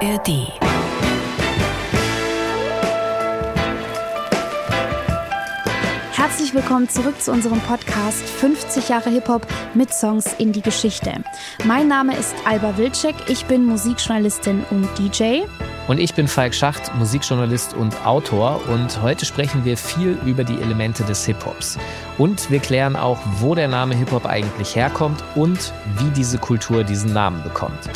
ARD. Herzlich willkommen zurück zu unserem Podcast 50 Jahre Hip-Hop mit Songs in die Geschichte. Mein Name ist Alba Wilczek, ich bin Musikjournalistin und DJ. Und ich bin Falk Schacht, Musikjournalist und Autor. Und heute sprechen wir viel über die Elemente des Hip-Hops. Und wir klären auch, wo der Name Hip-Hop eigentlich herkommt und wie diese Kultur diesen Namen bekommt.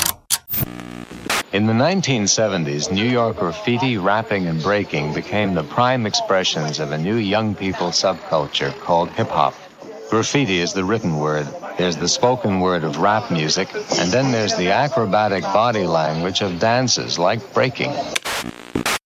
In the 1970s, New York graffiti, rapping, and breaking became the prime expressions of a new young people subculture called hip hop. Graffiti is the written word, there's the spoken word of rap music, and then there's the acrobatic body language of dances like breaking.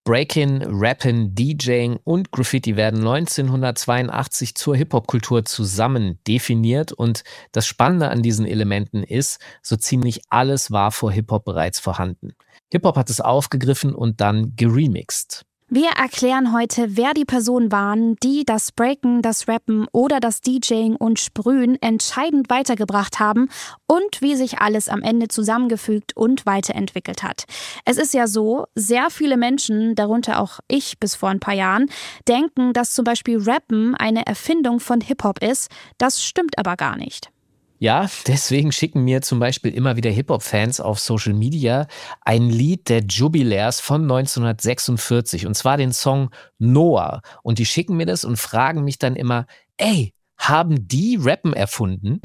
Breaking, Rapping, DJing und Graffiti werden 1982 zur Hip-Hop-Kultur zusammen definiert und das Spannende an diesen Elementen ist, so ziemlich alles war vor Hip-Hop bereits vorhanden. Hip-Hop hat es aufgegriffen und dann geremixed. Wir erklären heute, wer die Personen waren, die das Breaken, das Rappen oder das DJing und Sprühen entscheidend weitergebracht haben und wie sich alles am Ende zusammengefügt und weiterentwickelt hat. Es ist ja so, sehr viele Menschen, darunter auch ich bis vor ein paar Jahren, denken, dass zum Beispiel Rappen eine Erfindung von Hip-Hop ist. Das stimmt aber gar nicht. Ja, deswegen schicken mir zum Beispiel immer wieder Hip-Hop-Fans auf Social Media ein Lied der Jubilärs von 1946 und zwar den Song Noah. Und die schicken mir das und fragen mich dann immer, ey, haben die Rappen erfunden?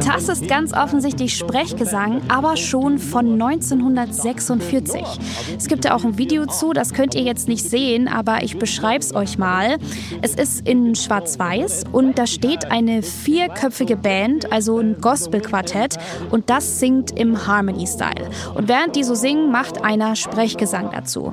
Das ist ganz offensichtlich Sprechgesang, aber schon von 1946. Es gibt ja auch ein Video zu, das könnt ihr jetzt nicht sehen, aber ich beschreibe es euch mal. Es ist in Schwarz-Weiß und da steht eine vierköpfige Band, also ein Gospel-Quartett und das singt im Harmony-Style. Und während die so singen, macht einer Sprechgesang dazu.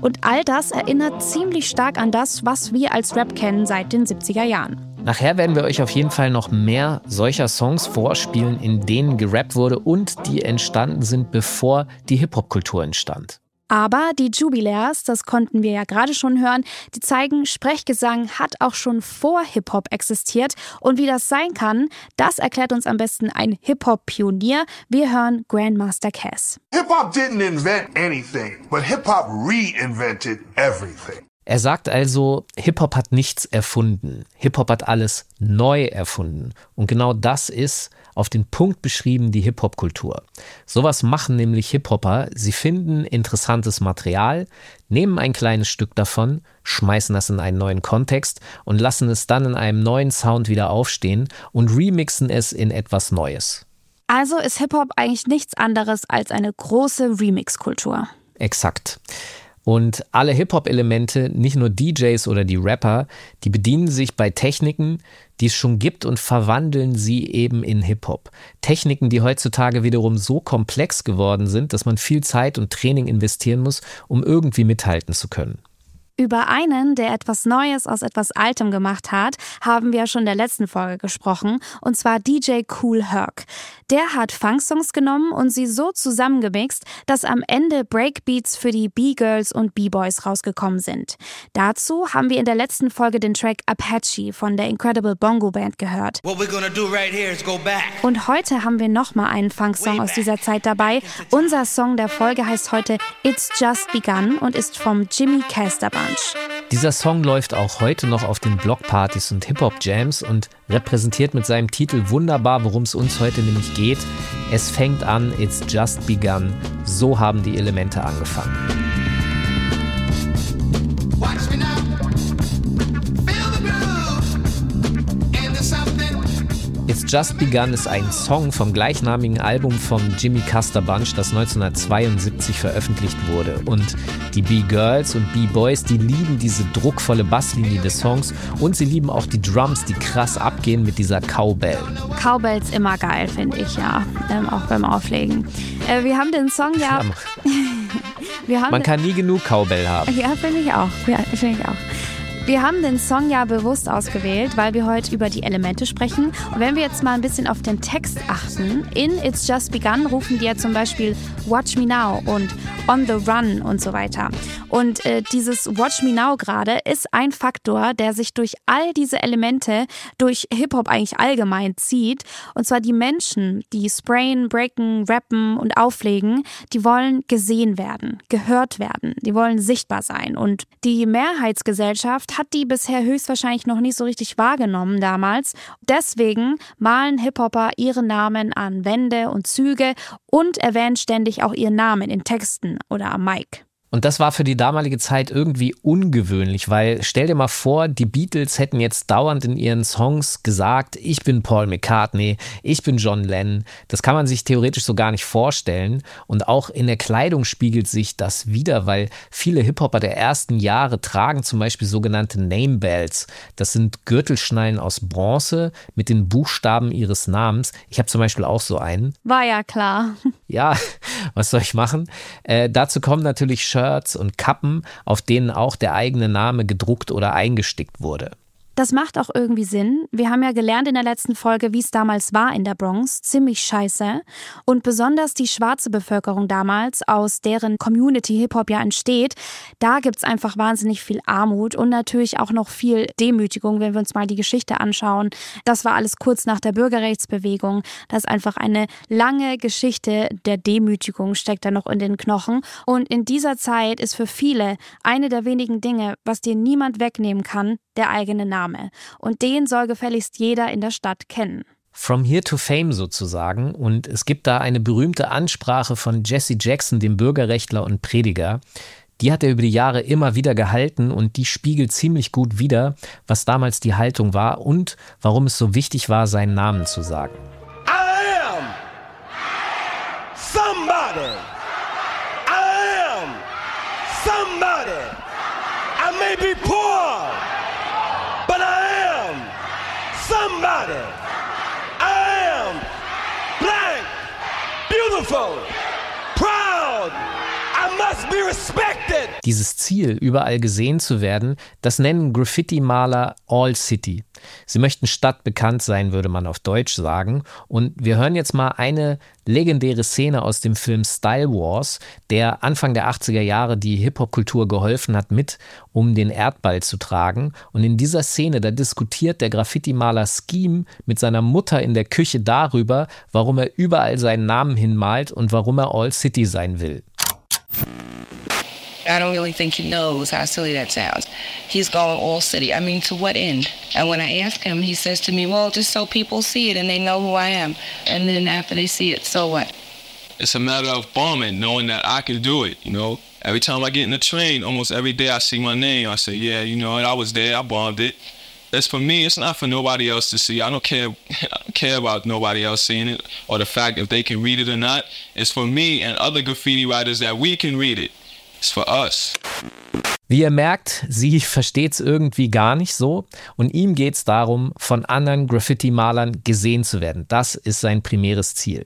Und all das erinnert ziemlich stark an das, was wir als Rap kennen seit den 70er Jahren. Nachher werden wir euch auf jeden Fall noch mehr solcher Songs vorspielen, in denen gerappt wurde und die entstanden sind, bevor die Hip-Hop-Kultur entstand. Aber die Jubilärs, das konnten wir ja gerade schon hören, die zeigen, Sprechgesang hat auch schon vor Hip-Hop existiert. Und wie das sein kann, das erklärt uns am besten ein Hip-Hop-Pionier. Wir hören Grandmaster Cass. Hip-Hop didn't invent anything, but Hip-Hop reinvented everything. Er sagt also, Hip-Hop hat nichts erfunden. Hip-Hop hat alles neu erfunden. Und genau das ist auf den Punkt beschrieben die Hip-Hop-Kultur. Sowas machen nämlich Hip-Hopper. Sie finden interessantes Material, nehmen ein kleines Stück davon, schmeißen das in einen neuen Kontext und lassen es dann in einem neuen Sound wieder aufstehen und remixen es in etwas Neues. Also ist Hip-Hop eigentlich nichts anderes als eine große Remix-Kultur. Exakt. Und alle Hip-Hop-Elemente, nicht nur DJs oder die Rapper, die bedienen sich bei Techniken, die es schon gibt und verwandeln sie eben in Hip-Hop. Techniken, die heutzutage wiederum so komplex geworden sind, dass man viel Zeit und Training investieren muss, um irgendwie mithalten zu können. Über einen, der etwas Neues aus etwas Altem gemacht hat, haben wir schon in der letzten Folge gesprochen, und zwar DJ Cool Herc. Der hat Funksongs genommen und sie so zusammengemixt, dass am Ende Breakbeats für die B-Girls und B-Boys rausgekommen sind. Dazu haben wir in der letzten Folge den Track Apache von der Incredible Bongo Band gehört. Right und heute haben wir nochmal einen Funksong aus dieser Zeit dabei. Unser Song der Folge heißt heute It's Just Begun und ist vom Jimmy Caster Lounge. Dieser Song läuft auch heute noch auf den Blockpartys und Hip-Hop-Jams und repräsentiert mit seinem Titel wunderbar, worum es uns heute nämlich geht. Es fängt an, it's just begun. So haben die Elemente angefangen. Watch me now. It's Just Begun ist ein Song vom gleichnamigen Album von Jimmy Custer Bunch, das 1972 veröffentlicht wurde. Und die B-Girls und B-Boys, die lieben diese druckvolle Basslinie des Songs und sie lieben auch die Drums, die krass abgehen mit dieser Cowbell. Cowbells immer geil, finde ich, ja. Ähm, auch beim Auflegen. Äh, wir haben den Song ja. Man kann nie genug Cowbell haben. Ja, finde ich auch. Ja, finde ich auch. Wir haben den Song ja bewusst ausgewählt, weil wir heute über die Elemente sprechen. Und wenn wir jetzt mal ein bisschen auf den Text achten, in It's Just Begun rufen die ja zum Beispiel Watch Me Now und On the Run und so weiter. Und äh, dieses Watch Me Now gerade ist ein Faktor, der sich durch all diese Elemente, durch Hip-Hop eigentlich allgemein zieht. Und zwar die Menschen, die sprayen, breaken, rappen und auflegen, die wollen gesehen werden, gehört werden, die wollen sichtbar sein. Und die Mehrheitsgesellschaft hat die bisher höchstwahrscheinlich noch nicht so richtig wahrgenommen damals. Deswegen malen Hip-Hopper ihre Namen an Wände und Züge und erwähnen ständig auch ihren Namen in Texten oder am Mic. Und das war für die damalige Zeit irgendwie ungewöhnlich, weil stell dir mal vor, die Beatles hätten jetzt dauernd in ihren Songs gesagt, ich bin Paul McCartney, ich bin John Lennon. Das kann man sich theoretisch so gar nicht vorstellen. Und auch in der Kleidung spiegelt sich das wieder, weil viele Hip-Hopper der ersten Jahre tragen zum Beispiel sogenannte Name Bells. Das sind Gürtelschnallen aus Bronze mit den Buchstaben ihres Namens. Ich habe zum Beispiel auch so einen. War ja klar. Ja, was soll ich machen? Äh, dazu kommen natürlich Shirts und Kappen, auf denen auch der eigene Name gedruckt oder eingestickt wurde. Das macht auch irgendwie Sinn. Wir haben ja gelernt in der letzten Folge, wie es damals war in der Bronx. Ziemlich scheiße. Und besonders die schwarze Bevölkerung damals, aus deren Community Hip-Hop ja entsteht, da gibt es einfach wahnsinnig viel Armut und natürlich auch noch viel Demütigung, wenn wir uns mal die Geschichte anschauen. Das war alles kurz nach der Bürgerrechtsbewegung. Das ist einfach eine lange Geschichte der Demütigung, steckt da noch in den Knochen. Und in dieser Zeit ist für viele eine der wenigen Dinge, was dir niemand wegnehmen kann, der eigene Name. Und den soll gefälligst jeder in der Stadt kennen. From Here to Fame sozusagen. Und es gibt da eine berühmte Ansprache von Jesse Jackson, dem Bürgerrechtler und Prediger. Die hat er über die Jahre immer wieder gehalten und die spiegelt ziemlich gut wider, was damals die Haltung war und warum es so wichtig war, seinen Namen zu sagen. I am somebody. I am somebody. I may be poor. somebody. I am black, beautiful, proud. I must be respected. Dieses Ziel, überall gesehen zu werden, das nennen Graffiti-Maler All City. Sie möchten stadtbekannt sein, würde man auf Deutsch sagen. Und wir hören jetzt mal eine legendäre Szene aus dem Film Style Wars, der Anfang der 80er Jahre die Hip-Hop-Kultur geholfen hat, mit um den Erdball zu tragen. Und in dieser Szene, da diskutiert der Graffiti-Maler Scheme mit seiner Mutter in der Küche darüber, warum er überall seinen Namen hinmalt und warum er All City sein will. I don't really think he knows how silly that sounds. He's going all city. I mean, to what end? And when I ask him, he says to me, well, just so people see it and they know who I am. And then after they see it, so what? It's a matter of bombing, knowing that I can do it, you know? Every time I get in the train, almost every day I see my name. I say, yeah, you know, I was there, I bombed it. It's for me. It's not for nobody else to see. I don't care. I don't care about nobody else seeing it or the fact if they can read it or not. It's for me and other graffiti writers that we can read it. It's for us. Wie ihr merkt, sie versteht es irgendwie gar nicht so und ihm geht es darum, von anderen Graffiti-Malern gesehen zu werden. Das ist sein primäres Ziel.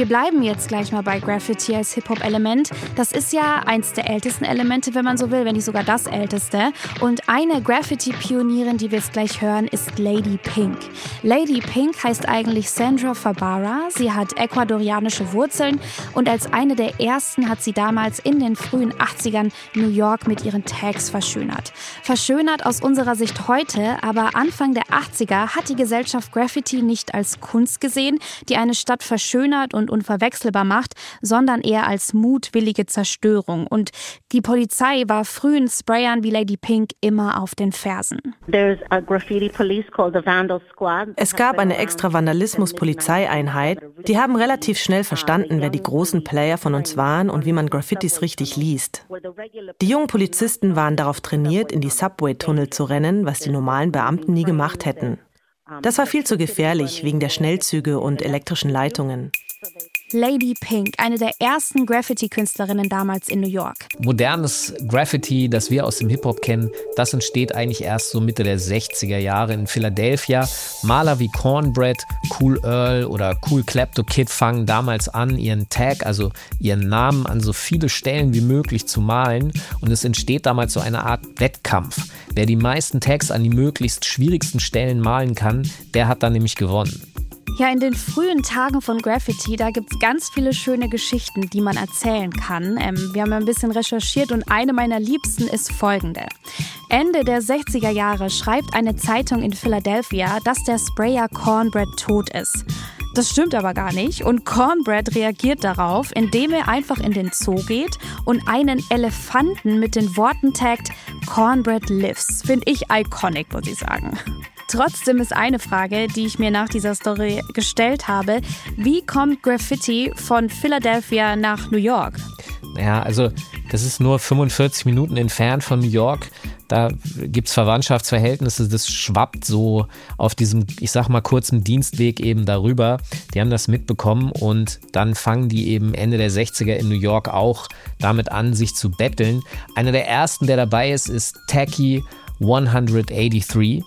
Wir bleiben jetzt gleich mal bei Graffiti als Hip-Hop-Element. Das ist ja eins der ältesten Elemente, wenn man so will, wenn nicht sogar das älteste. Und eine Graffiti-Pionierin, die wir jetzt gleich hören, ist Lady Pink. Lady Pink heißt eigentlich Sandra Fabara. Sie hat ecuadorianische Wurzeln und als eine der ersten hat sie damals in den frühen 80ern New York mit ihren Tags verschönert. Verschönert aus unserer Sicht heute, aber Anfang der 80er hat die Gesellschaft Graffiti nicht als Kunst gesehen, die eine Stadt verschönert und unverwechselbar macht, sondern eher als mutwillige Zerstörung. Und die Polizei war frühen Sprayern wie Lady Pink immer auf den Fersen. Es gab eine extra Vandalismus-Polizeieinheit. Die haben relativ schnell verstanden, wer die großen Player von uns waren und wie man Graffitis richtig liest. Die jungen Polizisten waren darauf trainiert, in die Subway-Tunnel zu rennen, was die normalen Beamten nie gemacht hätten. Das war viel zu gefährlich wegen der Schnellzüge und elektrischen Leitungen. Lady Pink, eine der ersten Graffiti-Künstlerinnen damals in New York. Modernes Graffiti, das wir aus dem Hip-Hop kennen, das entsteht eigentlich erst so Mitte der 60er Jahre in Philadelphia. Maler wie Cornbread, Cool Earl oder Cool Klepto Kid fangen damals an, ihren Tag, also ihren Namen an so viele Stellen wie möglich zu malen. Und es entsteht damals so eine Art Wettkampf. Wer die meisten Tags an die möglichst schwierigsten Stellen malen kann, der hat dann nämlich gewonnen. Ja, in den frühen Tagen von Graffiti, da gibt es ganz viele schöne Geschichten, die man erzählen kann. Ähm, wir haben ein bisschen recherchiert und eine meiner liebsten ist folgende. Ende der 60er Jahre schreibt eine Zeitung in Philadelphia, dass der Sprayer Cornbread tot ist. Das stimmt aber gar nicht und Cornbread reagiert darauf, indem er einfach in den Zoo geht und einen Elefanten mit den Worten taggt Cornbread lives. Finde ich iconic, muss ich sagen. Trotzdem ist eine Frage, die ich mir nach dieser Story gestellt habe. Wie kommt Graffiti von Philadelphia nach New York? Ja, also das ist nur 45 Minuten entfernt von New York. Da gibt es Verwandtschaftsverhältnisse, das schwappt so auf diesem, ich sag mal, kurzen Dienstweg eben darüber. Die haben das mitbekommen und dann fangen die eben Ende der 60er in New York auch damit an, sich zu betteln. Einer der ersten, der dabei ist, ist Tacky 183.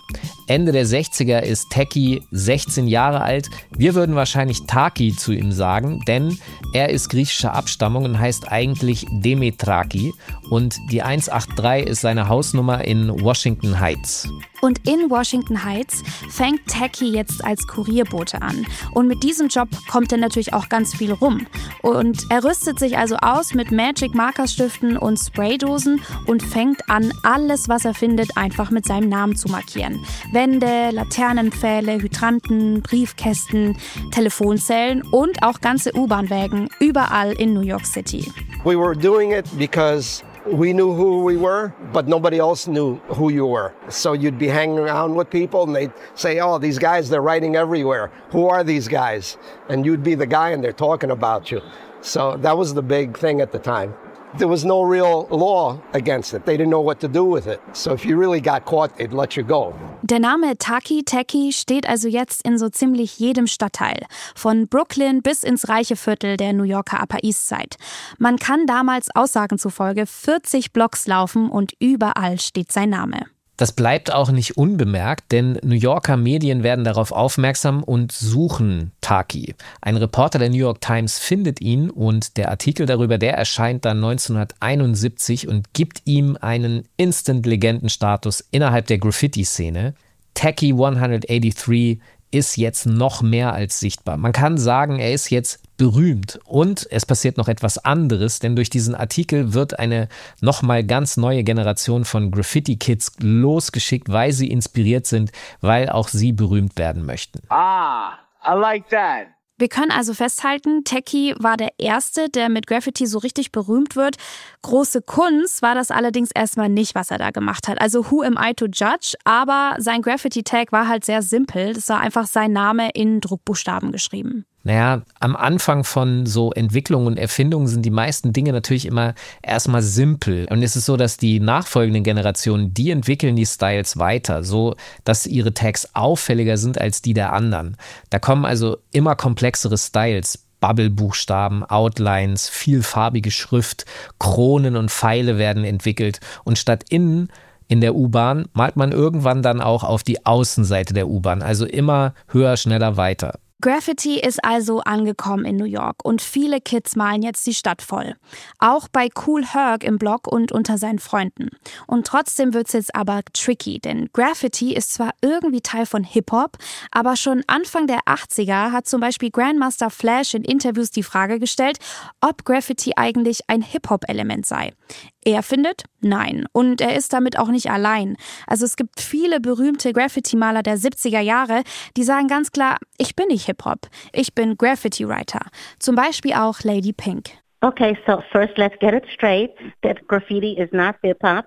Ende der 60er ist Teki 16 Jahre alt. Wir würden wahrscheinlich Taki zu ihm sagen, denn er ist griechischer Abstammung und heißt eigentlich Demetraki. Und die 183 ist seine Hausnummer in Washington Heights. Und in Washington Heights fängt Tacky jetzt als Kurierbote an. Und mit diesem Job kommt er natürlich auch ganz viel rum. Und er rüstet sich also aus mit Magic Markerstiften und Spraydosen und fängt an, alles, was er findet, einfach mit seinem Namen zu markieren. Wände, Laternenpfähle, Hydranten, Briefkästen, Telefonzellen und auch ganze U-Bahn-Wägen überall in New York City. We were doing it because we knew who we were, but nobody else knew who you were. So you'd be hanging around with people and they'd say, Oh, these guys, they're writing everywhere. Who are these guys? And you'd be the guy and they're talking about you. So that was the big thing at the time. There was no real law against it. They didn't know what to do with it. So if you really got caught, they'd let you go. Der Name Taki Teki steht also jetzt in so ziemlich jedem Stadtteil, von Brooklyn bis ins reiche Viertel der New Yorker Upper East Side. Man kann damals Aussagen zufolge 40 Blocks laufen und überall steht sein Name. Das bleibt auch nicht unbemerkt, denn New Yorker Medien werden darauf aufmerksam und suchen Taki. Ein Reporter der New York Times findet ihn und der Artikel darüber, der erscheint dann 1971 und gibt ihm einen Instant-Legendenstatus innerhalb der Graffiti-Szene. Taki 183 ist jetzt noch mehr als sichtbar. Man kann sagen, er ist jetzt berühmt. Und es passiert noch etwas anderes, denn durch diesen Artikel wird eine nochmal ganz neue Generation von Graffiti-Kids losgeschickt, weil sie inspiriert sind, weil auch sie berühmt werden möchten. Ah, I like that. Wir können also festhalten, Techie war der Erste, der mit Graffiti so richtig berühmt wird. Große Kunst war das allerdings erstmal nicht, was er da gemacht hat. Also who am I to judge? Aber sein Graffiti-Tag war halt sehr simpel. Das war einfach sein Name in Druckbuchstaben geschrieben. Naja, am Anfang von so Entwicklungen und Erfindungen sind die meisten Dinge natürlich immer erstmal simpel. Und es ist so, dass die nachfolgenden Generationen, die entwickeln die Styles weiter, so dass ihre Tags auffälliger sind als die der anderen. Da kommen also immer komplexere Styles. Bubble-Buchstaben, Outlines, vielfarbige Schrift, Kronen und Pfeile werden entwickelt. Und statt innen in der U-Bahn malt man irgendwann dann auch auf die Außenseite der U-Bahn. Also immer höher, schneller, weiter. Graffiti ist also angekommen in New York und viele Kids malen jetzt die Stadt voll. Auch bei Cool Herc im Blog und unter seinen Freunden. Und trotzdem wird es jetzt aber tricky, denn Graffiti ist zwar irgendwie Teil von Hip-Hop, aber schon Anfang der 80er hat zum Beispiel Grandmaster Flash in Interviews die Frage gestellt, ob Graffiti eigentlich ein Hip-Hop-Element sei. Er findet, nein. Und er ist damit auch nicht allein. Also es gibt viele berühmte Graffiti-Maler der 70er Jahre, die sagen ganz klar, ich bin nicht Hip-Hop, ich bin Graffiti-Writer. Zum Beispiel auch Lady Pink. Okay, so first let's get it straight that graffiti is not hip-hop.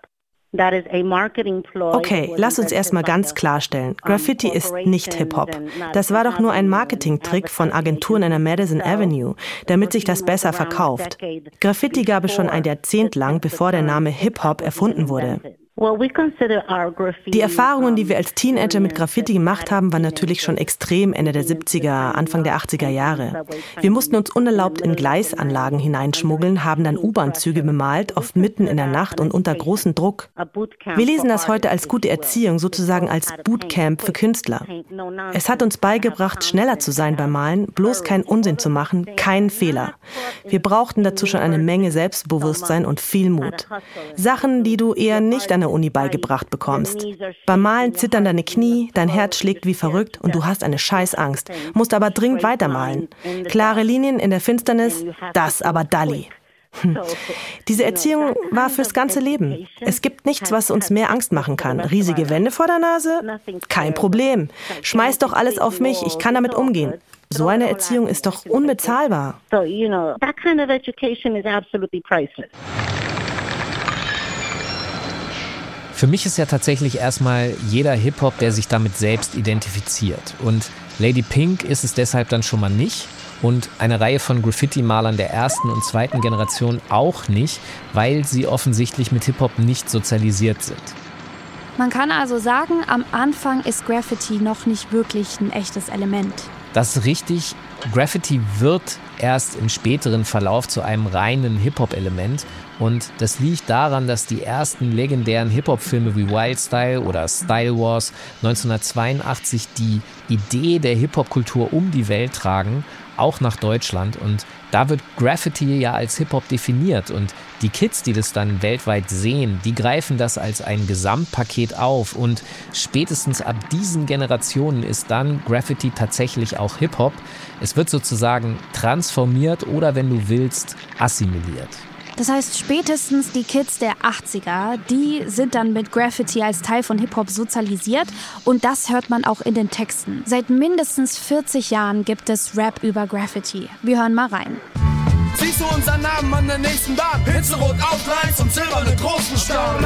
Okay, lass uns erstmal ganz klarstellen. Graffiti ist nicht Hip-Hop. Das war doch nur ein Marketingtrick von Agenturen in der Madison Avenue, damit sich das besser verkauft. Graffiti gab es schon ein Jahrzehnt lang, bevor der Name Hip-Hop erfunden wurde. Die Erfahrungen, die wir als Teenager mit Graffiti gemacht haben, waren natürlich schon extrem Ende der 70er, Anfang der 80er Jahre. Wir mussten uns unerlaubt in Gleisanlagen hineinschmuggeln, haben dann U-Bahn-Züge bemalt, oft mitten in der Nacht und unter großem Druck. Wir lesen das heute als gute Erziehung, sozusagen als Bootcamp für Künstler. Es hat uns beigebracht, schneller zu sein beim Malen, bloß keinen Unsinn zu machen, keinen Fehler. Wir brauchten dazu schon eine Menge Selbstbewusstsein und viel Mut. Sachen, die du eher nicht an der Uni beigebracht bekommst. Beim Malen zittern deine Knie, dein Herz schlägt wie verrückt und du hast eine Scheißangst, musst aber dringend weitermalen. Klare Linien in der Finsternis, das aber Dalli. Hm. Diese Erziehung war fürs ganze Leben. Es gibt nichts, was uns mehr Angst machen kann. Riesige Wände vor der Nase? Kein Problem. Schmeiß doch alles auf mich, ich kann damit umgehen. So eine Erziehung ist doch unbezahlbar. So, you know, that kind of education is absolutely priceless. Für mich ist ja tatsächlich erstmal jeder Hip-Hop, der sich damit selbst identifiziert. Und Lady Pink ist es deshalb dann schon mal nicht. Und eine Reihe von Graffiti-Malern der ersten und zweiten Generation auch nicht, weil sie offensichtlich mit Hip-Hop nicht sozialisiert sind. Man kann also sagen, am Anfang ist Graffiti noch nicht wirklich ein echtes Element. Das ist richtig. Graffiti wird erst im späteren Verlauf zu einem reinen Hip-Hop-Element. Und das liegt daran, dass die ersten legendären Hip-Hop-Filme wie Wild Style oder Style Wars 1982 die Idee der Hip-Hop-Kultur um die Welt tragen auch nach Deutschland. Und da wird Graffiti ja als Hip-Hop definiert. Und die Kids, die das dann weltweit sehen, die greifen das als ein Gesamtpaket auf. Und spätestens ab diesen Generationen ist dann Graffiti tatsächlich auch Hip-Hop. Es wird sozusagen transformiert oder, wenn du willst, assimiliert. Das heißt, spätestens die Kids der 80er, die sind dann mit Graffiti als Teil von Hip-Hop sozialisiert und das hört man auch in den Texten. Seit mindestens 40 Jahren gibt es Rap über Graffiti. Wir hören mal rein. Siehst du unseren Namen an der nächsten Bahn? Hitzerot Outlines und silberne großen Stamm.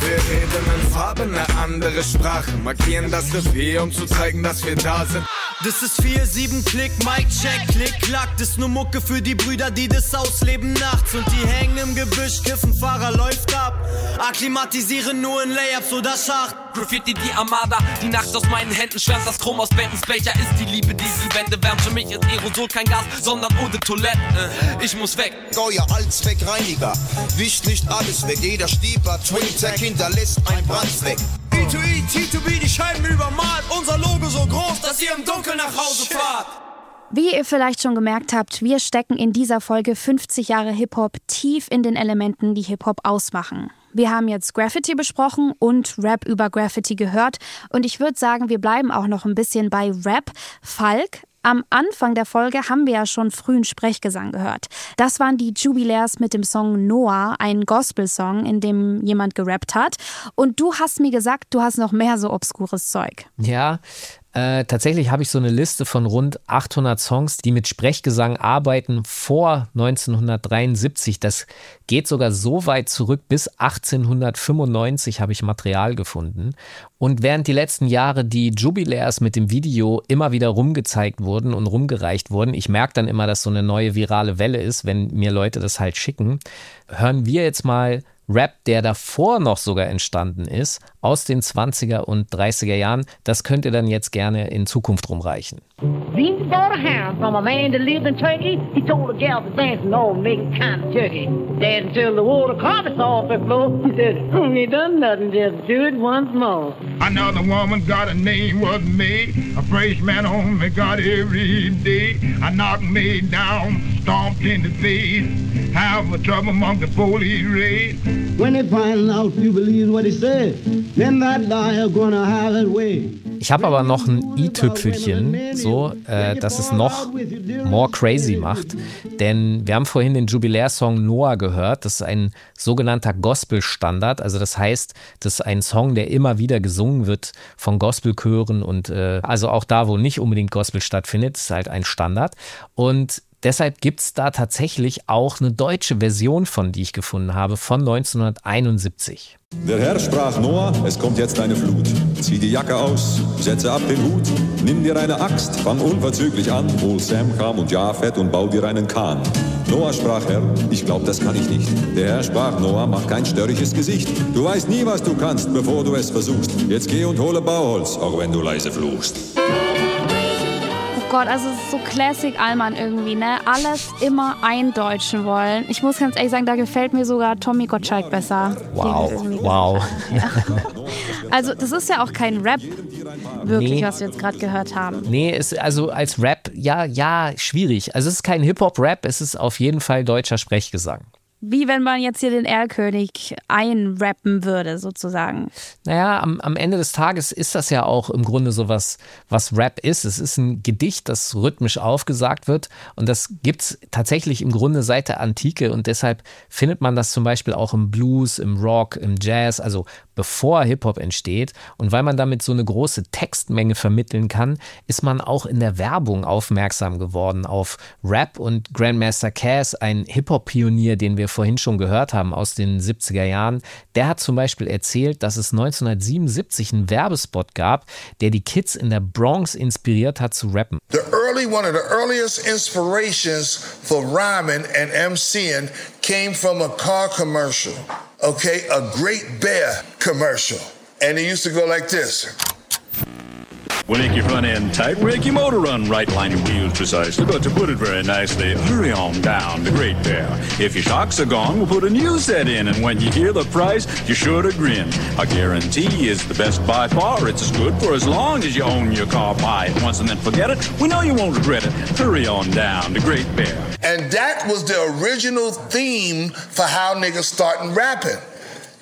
Wir reden in Farben, eine andere Sprache. Markieren das Revier, um zu zeigen, dass wir da sind. Das ist 4-7 Klick, Mic Check, Klick, Klack. Das ist nur Mucke für die Brüder, die das ausleben nachts. Und die hängen im Gebüsch, kiffen, Fahrer läuft ab. Akklimatisieren nur in Layups oder Schacht. Graffiti, die Armada, die Nacht aus meinen Händen schwärmt. Das Chrom aus Bentons Becher ist die Liebe, die die Wände wärmt. Für mich ist Aerosol kein Gas, sondern Eau Toilette. Ich muss weg. Euer Allzweckreiniger wischt nicht alles weg. Jeder Stieber, Twin Tech hinterlässt ein Brandfleck. E2E, T2B, die Scheiben übermalt. Unser Logo so groß, dass ihr im Dunkeln nach Hause fahrt. Wie ihr vielleicht schon gemerkt habt, wir stecken in dieser Folge 50 Jahre Hip-Hop tief in den Elementen, die Hip-Hop ausmachen. Wir haben jetzt Graffiti besprochen und Rap über Graffiti gehört. Und ich würde sagen, wir bleiben auch noch ein bisschen bei Rap. Falk, am Anfang der Folge haben wir ja schon frühen Sprechgesang gehört. Das waren die Jubilärs mit dem Song Noah, ein Gospel-Song, in dem jemand gerappt hat. Und du hast mir gesagt, du hast noch mehr so obskures Zeug. Ja, äh, tatsächlich habe ich so eine Liste von rund 800 Songs, die mit Sprechgesang arbeiten vor 1973. Das geht sogar so weit zurück bis 1895 habe ich Material gefunden. Und während die letzten Jahre die Jubilärs mit dem Video immer wieder rumgezeigt wurden und rumgereicht wurden, ich merke dann immer, dass so eine neue virale Welle ist, wenn mir Leute das halt schicken, hören wir jetzt mal Rap, der davor noch sogar entstanden ist, aus den 20er und 30er Jahren, das könnt ihr dann jetzt gerne in Zukunft rumreichen. Beans bought a hound from a man that lived in Turkey. He told a gal to dance and all making kind of turkey. Dance until the water carpet's off the floor. He said, he done nothing, just do it once more. Another woman got a name was me. A fresh man on me got every day. I knocked me down, stomped in the face. Have a trouble among the police raid. When they find out you believe what he said, Ich habe aber noch ein i-Tüpfelchen, so, äh, dass es noch more crazy macht. Denn wir haben vorhin den Jubilärsong Noah gehört. Das ist ein sogenannter Gospel-Standard. Also das heißt, das ist ein Song, der immer wieder gesungen wird von Gospelchören und äh, also auch da, wo nicht unbedingt Gospel stattfindet, ist halt ein Standard. Und Deshalb gibt es da tatsächlich auch eine deutsche Version von, die ich gefunden habe, von 1971. Der Herr sprach Noah, es kommt jetzt eine Flut. Zieh die Jacke aus, setze ab den Hut, nimm dir eine Axt, fang unverzüglich an, hol Sam, Kam und Jafet und bau dir einen Kahn. Noah sprach, Herr, ich glaube, das kann ich nicht. Der Herr sprach, Noah, mach kein störrisches Gesicht. Du weißt nie, was du kannst, bevor du es versuchst. Jetzt geh und hole Bauholz, auch wenn du leise fluchst. Gott, also es ist so Classic Allmann irgendwie, ne? Alles immer eindeutschen wollen. Ich muss ganz ehrlich sagen, da gefällt mir sogar Tommy Gottschalk besser. Wow, wow. Also das ist ja auch kein Rap, wirklich, Nee. was wir jetzt gerade gehört haben. Nee, es, also als Rap, ja, ja, schwierig. Also es ist kein Hip-Hop-Rap, es ist auf jeden Fall deutscher Sprechgesang. Wie wenn man jetzt hier den Erlkönig einrappen würde, sozusagen. Naja, am, am Ende des Tages ist das ja auch im Grunde sowas, was Rap ist. Es ist ein Gedicht, das rhythmisch aufgesagt wird und das gibt es tatsächlich im Grunde seit der Antike und deshalb findet man das zum Beispiel auch im Blues, im Rock, im Jazz, also bevor Hip-Hop entsteht. Und weil man damit so eine große Textmenge vermitteln kann, ist man auch in der Werbung aufmerksam geworden auf Rap und Grandmaster Cass, ein Hip-Hop-Pionier, den wir vorhin schon gehört haben aus den 70er Jahren, der hat zum Beispiel erzählt, dass es 1977 einen Werbespot gab, der die Kids in der Bronx inspiriert hat zu rappen. The early one of the earliest inspirations for rhyming and MCing came from a car commercial. Okay, a Great Bear commercial. And it used to go like this. We'll make your front end tight, we'll make your motor run right, line your wheels precisely. But to put it very nicely, hurry on down the Great Bear. If your shocks are gone, we'll put a new set in, and when you hear the price, you're sure to grin. Our guarantee is the best by far. It's as good for as long as you own your car. Buy it once and then forget it. We know you won't regret it. Hurry on down the Great Bear. And that was the original theme for how niggas starting rapping.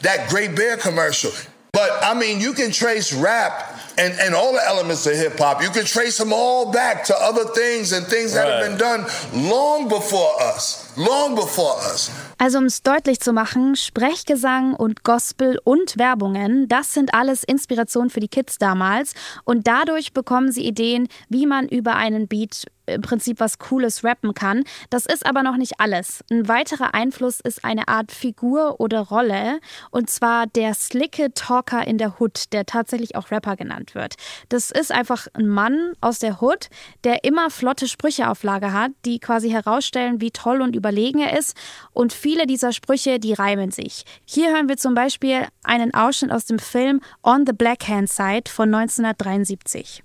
That Great Bear commercial. But I mean, you can trace rap and, and all the elements of hip hop. You can trace them all back to other things and things that have been done long before us. Long before us. Also um es deutlich zu machen, Sprechgesang und Gospel und Werbungen, das sind alles Inspirationen für die Kids damals und dadurch bekommen sie Ideen, wie man über einen Beat im Prinzip was Cooles rappen kann. Das ist aber noch nicht alles. Ein weiterer Einfluss ist eine Art Figur oder Rolle und zwar der slicke Talker in der Hood, der tatsächlich auch Rapper genannt wird. Das ist einfach ein Mann aus der Hood, der immer flotte Sprüche auf Lager hat, die quasi herausstellen, wie toll und überlegen er ist und viele dieser Sprüche, die reimen sich. Hier hören wir zum Beispiel einen Ausschnitt aus dem Film On the Black Hand Side von 1973.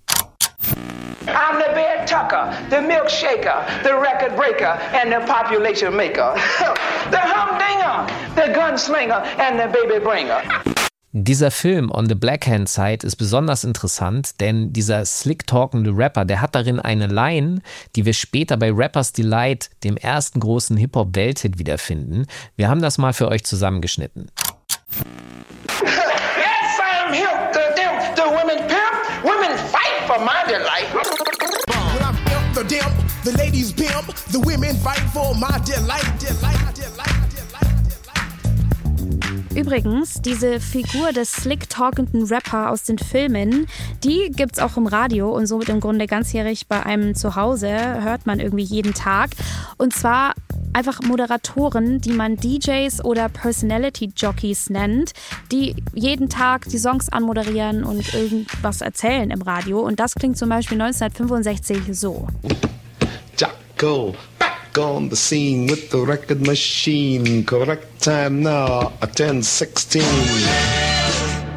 I'm the Bear Tucker, the milkshaker, the record breaker, and the population maker. the humdinger, the gunslinger, and the baby bringer. Dieser Film On the Black Hand Side ist besonders interessant, denn dieser slick talkende Rapper, der hat darin eine Line, die wir später bei Rappers Delight, dem ersten großen Hip-Hop-Welthit, wiederfinden. Wir haben das mal für euch zusammengeschnitten. For my delight. When I'm imp, the dimp, the ladies pimp, the women fight for my delight, delight, delight. Übrigens, diese Figur des slick talkenden Rapper aus den Filmen, die gibt's auch im Radio und somit im Grunde ganzjährig bei einem Zuhause, hört man irgendwie jeden Tag. Und zwar einfach Moderatoren, die man DJs oder Personality Jockeys nennt, die jeden Tag die Songs anmoderieren und irgendwas erzählen im Radio. Und das klingt zum Beispiel 1965 so. Jocko, on the scene with the record machine. Correct time now, 1016.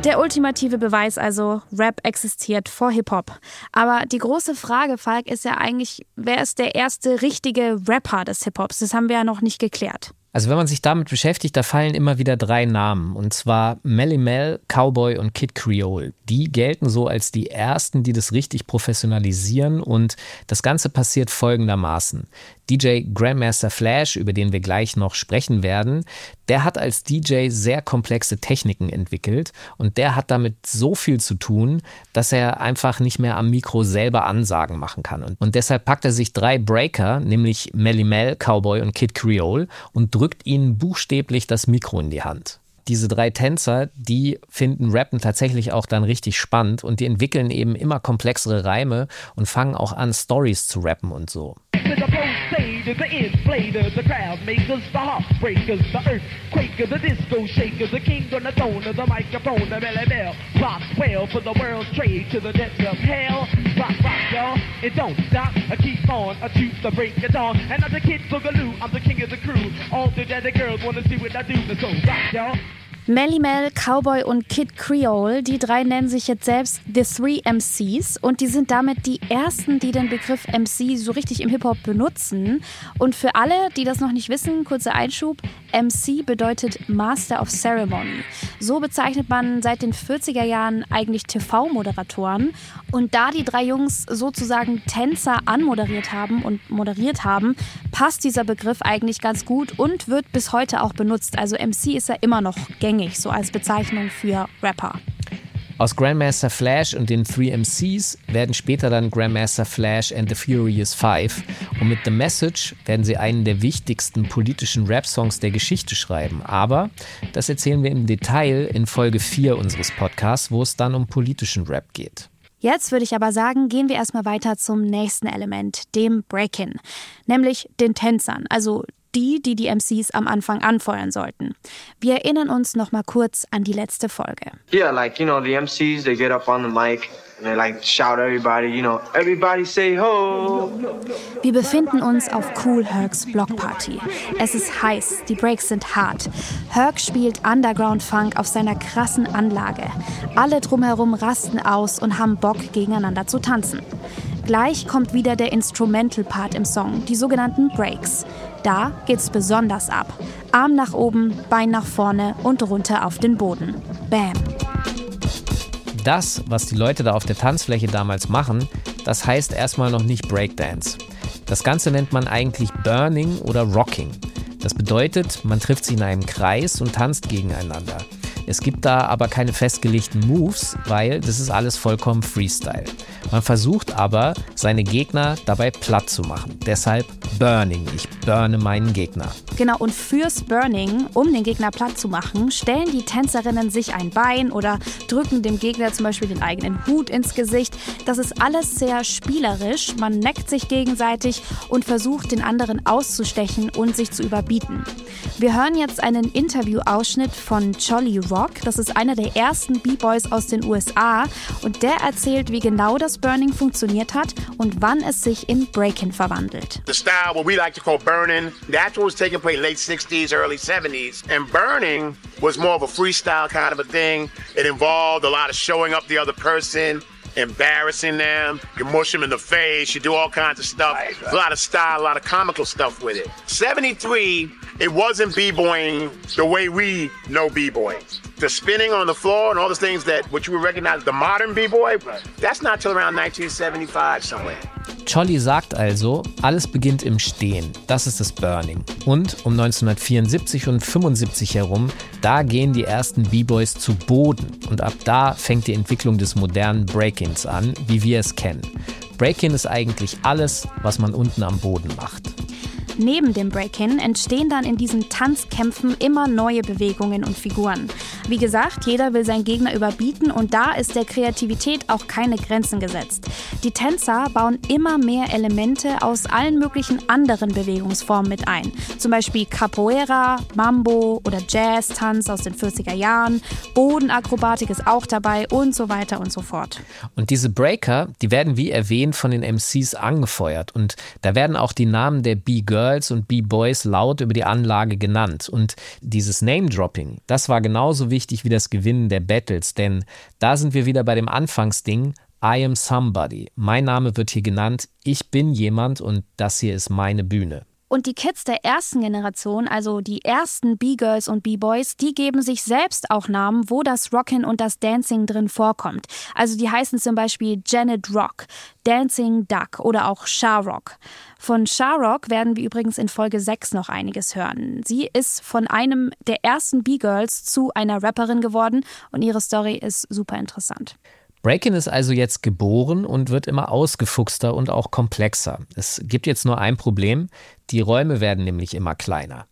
Der ultimative Beweis also, Rap existiert vor Hip-Hop. Aber die große Frage, Falk, ist ja eigentlich, wer ist der erste richtige Rapper des Hip-Hops? Das haben wir ja noch nicht geklärt. Also wenn man sich damit beschäftigt, da fallen immer wieder drei Namen. Und zwar Melly Mel, Cowboy und Kid Creole. Die gelten so als die ersten, die das richtig professionalisieren. Und das Ganze passiert folgendermaßen. DJ Grandmaster Flash, über den wir gleich noch sprechen werden, der hat als DJ sehr komplexe Techniken entwickelt und der hat damit so viel zu tun, dass er einfach nicht mehr am Mikro selber Ansagen machen kann. Und, deshalb packt er sich drei Breaker, nämlich Melly Mel, Cowboy und Kid Creole, und drückt ihnen buchstäblich das Mikro in die Hand diese drei Tänzer, die finden Rappen tatsächlich auch dann richtig spannend und die entwickeln eben immer komplexere Reime und fangen auch an, Stories zu rappen und so. To the the inflators, the crowd makers, the heartbreakers, the earthquakers, the disco shakers, the king on the throne of the microphone, the belly bell. Rock well for the world's trade to the depths of hell. Rock, rock, y'all. It don't stop. I keep on. I choose to break it on. And I'm the kid Boogaloo. I'm the king of the crew. All the daddy girls wanna see what I do. So rock, y'all. Melly Mel, Cowboy und Kid Creole, die drei nennen sich jetzt selbst The Three MCs und die sind damit die ersten, die den Begriff MC so richtig im Hip-Hop benutzen. Und für alle, die das noch nicht wissen, kurzer Einschub, MC bedeutet Master of Ceremony. So bezeichnet man seit den 40er Jahren eigentlich TV-Moderatoren. Und da die drei Jungs sozusagen Tänzer anmoderiert haben und moderiert haben, passt dieser Begriff eigentlich ganz gut und wird bis heute auch benutzt. Also MC ist ja immer noch gängig, so als Bezeichnung für Rapper. Aus Grandmaster Flash und den Three MCs werden später dann Grandmaster Flash and the Furious Five und mit The Message werden sie einen der wichtigsten politischen Rap-Songs der Geschichte schreiben. Aber das erzählen wir im Detail in Folge 4 unseres Podcasts, wo es dann um politischen Rap geht. Jetzt würde ich aber sagen, gehen wir erstmal weiter zum nächsten Element, dem Break-In, nämlich den Tänzern, also die, die die MCs am Anfang anfeuern sollten. Wir erinnern uns noch mal kurz an die letzte Folge. Yeah, like you know, the MCs they get up on the mic and they like shout everybody, you know, everybody say ho. Wir befinden uns auf Cool Hercs Blockparty. Es ist heiß, die Breaks sind hart. Herc spielt Underground Funk auf seiner krassen Anlage. Alle drumherum rasten aus und haben Bock gegeneinander zu tanzen. Gleich kommt wieder der Instrumental-Part im Song, die sogenannten Breaks. Da geht's besonders ab. Arm nach oben, Bein nach vorne und runter auf den Boden. Bam. Das, was die Leute da auf der Tanzfläche damals machen, das heißt erstmal noch nicht Breakdance. Das Ganze nennt man eigentlich Burning oder Rocking. Das bedeutet, man trifft sich in einem Kreis und tanzt gegeneinander. Es gibt da aber keine festgelegten Moves, weil das ist alles vollkommen Freestyle. Man versucht aber, seine Gegner dabei platt zu machen. Deshalb Burning. Ich burne meinen Gegner. Genau, und fürs Burning, um den Gegner platt zu machen, stellen die Tänzerinnen sich ein Bein oder drücken dem Gegner zum Beispiel den eigenen Hut ins Gesicht. Das ist alles sehr spielerisch. Man neckt sich gegenseitig und versucht, den anderen auszustechen und sich zu überbieten. Wir hören jetzt einen Interview-Ausschnitt von Jolly Rock. Das ist einer der ersten B-Boys aus den USA und der erzählt, wie genau das Burning funktioniert hat und wann es sich in Breaking verwandelt. The style, what we like to call burning, that's what was taking place late 60s, early 70s. And burning was more of a freestyle kind of a thing. It involved a lot of showing up the other person. embarrassing them, you mush them in the face, you do all kinds of stuff. Right, right. A lot of style, a lot of comical stuff with it. 73, it wasn't b-boying the way we know b-boying. The spinning on the floor and all the things that what you would recognize the modern b-boy, that's not till around 1975 somewhere. Cholly sagt also, alles beginnt im Stehen. Das ist das Burning. Und um 1974 und 75 herum, da gehen die ersten B-Boys zu Boden. Und ab da fängt die Entwicklung des modernen Break-Ins an, wie wir es kennen. Break-In ist eigentlich alles, was man unten am Boden macht. Neben dem Break-In entstehen dann in diesen Tanzkämpfen immer neue Bewegungen und Figuren. Wie gesagt, jeder will seinen Gegner überbieten und da ist der Kreativität auch keine Grenzen gesetzt. Die Tänzer bauen immer mehr Elemente aus allen möglichen anderen Bewegungsformen mit ein. Zum Beispiel Capoeira, Mambo oder Jazz-Tanz aus den 40er Jahren, Bodenakrobatik ist auch dabei und so weiter und so fort. Und diese Breaker, die werden wie erwähnt von den MCs angefeuert und da werden auch die Namen der B-Girls B-Girls und B-Boys laut über die Anlage genannt. Und dieses Name-Dropping, das war genauso wichtig wie das Gewinnen der Battles, denn da sind wir wieder bei dem Anfangsding. I am somebody. Mein Name wird hier genannt. Ich bin jemand und das hier ist meine Bühne. Und die Kids der ersten Generation, also die ersten B-Girls und B-Boys, die geben sich selbst auch Namen, wo das Rockin' und das Dancing drin vorkommt. Also die heißen zum Beispiel Janet Rock, Dancing Duck oder auch Sharrock. Von Sharrock werden wir übrigens in Folge 6 noch einiges hören. Sie ist von einem der ersten B-Girls zu einer Rapperin geworden und ihre Story ist super interessant. Breakin ist also jetzt geboren und wird immer ausgefuchster und auch komplexer. Es gibt jetzt nur ein Problem, die Räume werden nämlich immer kleiner.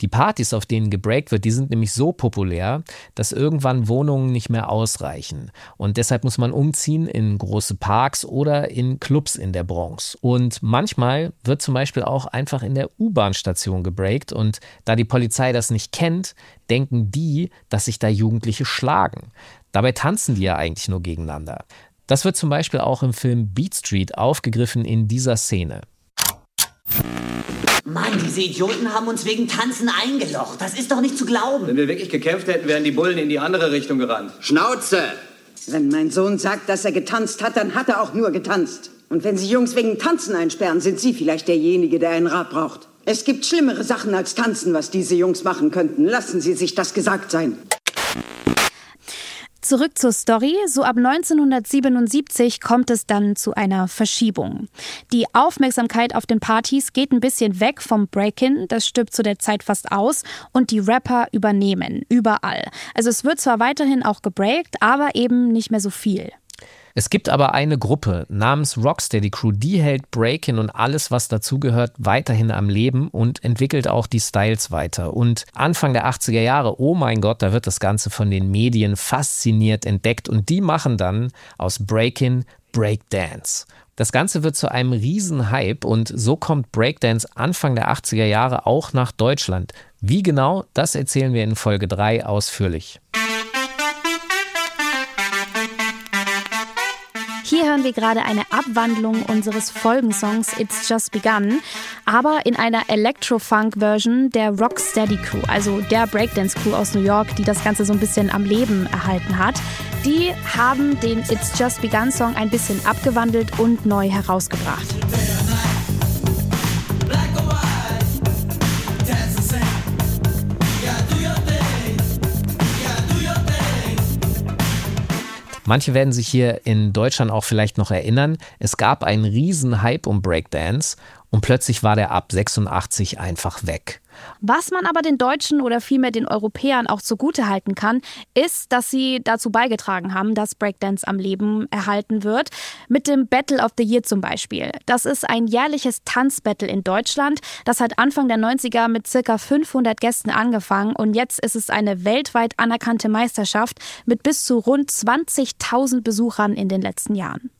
Die Partys, auf denen gebreakt wird, die sind nämlich so populär, dass irgendwann Wohnungen nicht mehr ausreichen. Und deshalb muss man umziehen in große Parks oder in Clubs in der Bronx. Und manchmal wird zum Beispiel auch einfach in der U-Bahn-Station gebreakt. Und da die Polizei das nicht kennt, denken die, dass sich da Jugendliche schlagen. Dabei tanzen die ja eigentlich nur gegeneinander. Das wird zum Beispiel auch im Film Beat Street aufgegriffen in dieser Szene. Mann, diese Idioten haben uns wegen Tanzen eingelocht. Das ist doch nicht zu glauben. Wenn wir wirklich gekämpft hätten, wären die Bullen in die andere Richtung gerannt. Schnauze! Wenn mein Sohn sagt, dass er getanzt hat, dann hat er auch nur getanzt. Und wenn Sie Jungs wegen Tanzen einsperren, sind Sie vielleicht derjenige, der einen Rat braucht. Es gibt schlimmere Sachen als Tanzen, was diese Jungs machen könnten. Lassen Sie sich das gesagt sein. Zurück zur Story. So ab 1977 kommt es dann zu einer Verschiebung. Die Aufmerksamkeit auf den Partys geht ein bisschen weg vom Break-In, das stirbt zu der Zeit fast aus, und die Rapper übernehmen, überall. Also es wird zwar weiterhin auch gebreakt, aber eben nicht mehr so viel. Es gibt aber eine Gruppe namens Rocksteady Crew, die hält Breakin und alles, was dazugehört, weiterhin am Leben und entwickelt auch die Styles weiter. Und Anfang der 80er Jahre, oh mein Gott, da wird das Ganze von den Medien fasziniert entdeckt und die machen dann aus Breakin Breakdance. Das Ganze wird zu einem Riesenhype und so kommt Breakdance Anfang der 80er Jahre auch nach Deutschland. Wie genau, das erzählen wir in Folge 3 ausführlich. Hier hören wir gerade eine Abwandlung unseres Folgensongs It's Just Begun, aber in einer Electro-Funk-Version der Rocksteady Crew, also der Breakdance-Crew aus New York, die das Ganze so ein bisschen am Leben erhalten hat. Die haben den It's Just Begun-Song ein bisschen abgewandelt und neu herausgebracht. Manche werden sich hier in Deutschland auch vielleicht noch erinnern. Es gab einen riesen Hype um Breakdance und plötzlich war der ab 86 einfach weg. Was man aber den Deutschen oder vielmehr den Europäern auch zugutehalten kann, ist, dass sie dazu beigetragen haben, dass Breakdance am Leben erhalten wird. Mit dem Battle of the Year zum Beispiel. Das ist ein jährliches Tanzbattle in Deutschland. Das hat Anfang der 90er mit circa 500 Gästen angefangen und jetzt ist es eine weltweit anerkannte Meisterschaft mit bis zu rund 20.000 Besuchern in den letzten Jahren.